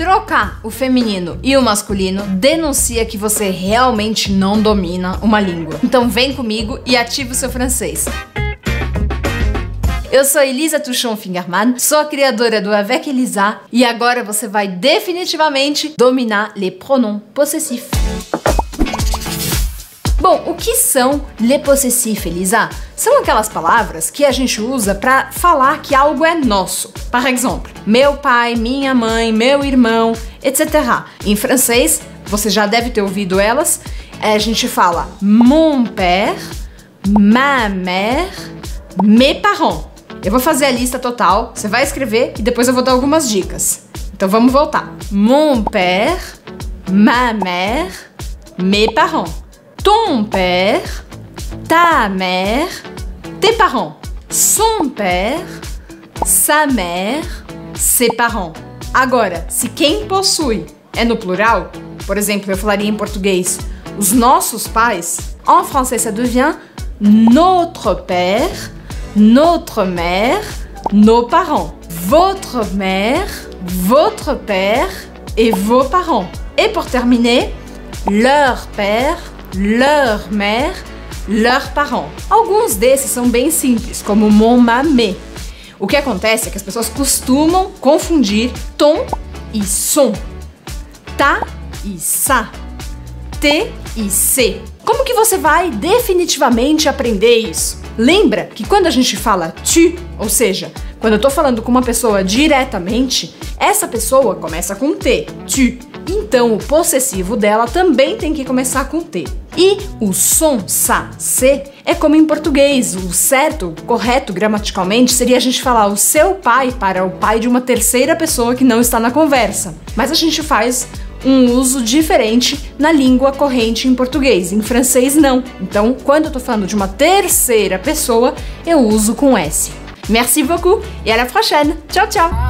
Trocar o feminino e o masculino denuncia que você realmente não domina uma língua. Então vem comigo e ative o seu francês. Eu sou Elisa Tuchon Fingerman, sou a criadora do Avec Elisa e agora você vai definitivamente dominar les pronoms possessifs. Que são les possessifs, Elisa? São aquelas palavras que a gente usa para falar que algo é nosso. Par exemple, meu pai, minha mãe, meu irmão, etc. Em francês, você já deve ter ouvido elas. A gente fala mon père, ma mère, mes parents. Eu vou fazer a lista total, você vai escrever e depois eu vou dar algumas dicas. Então vamos voltar. Mon père, ma mère, mes parents. Ton père, ta mère, tes parents. Son père, sa mère, ses parents. Agora, se quem possui é no plural, por exemplo, eu falaria em português os nossos pais, en français ça devient notre père, notre mère, nos parents, votre mère, votre père et vos parents. Et pour terminer, leur père, leur mère, leurs parents. Alguns desses são bem simples, como mon mamé. O que acontece é que as pessoas costumam confundir tom e som. Ta e sa. T e C. Como que você vai definitivamente aprender isso? Lembra que quando a gente fala tu, ou seja, quando eu tô falando com uma pessoa diretamente, essa pessoa começa com T, tu. Então o possessivo dela também tem que começar com T. E o som sa, se é como em português. O certo, correto gramaticalmente, seria a gente falar o seu pai para o pai de uma terceira pessoa que não está na conversa. Mas a gente faz um uso diferente na língua corrente em português. Em francês, não. Então, quando eu tô falando de uma terceira pessoa, eu uso com S. Merci beaucoup e à la prochaine. Tchau, tchau.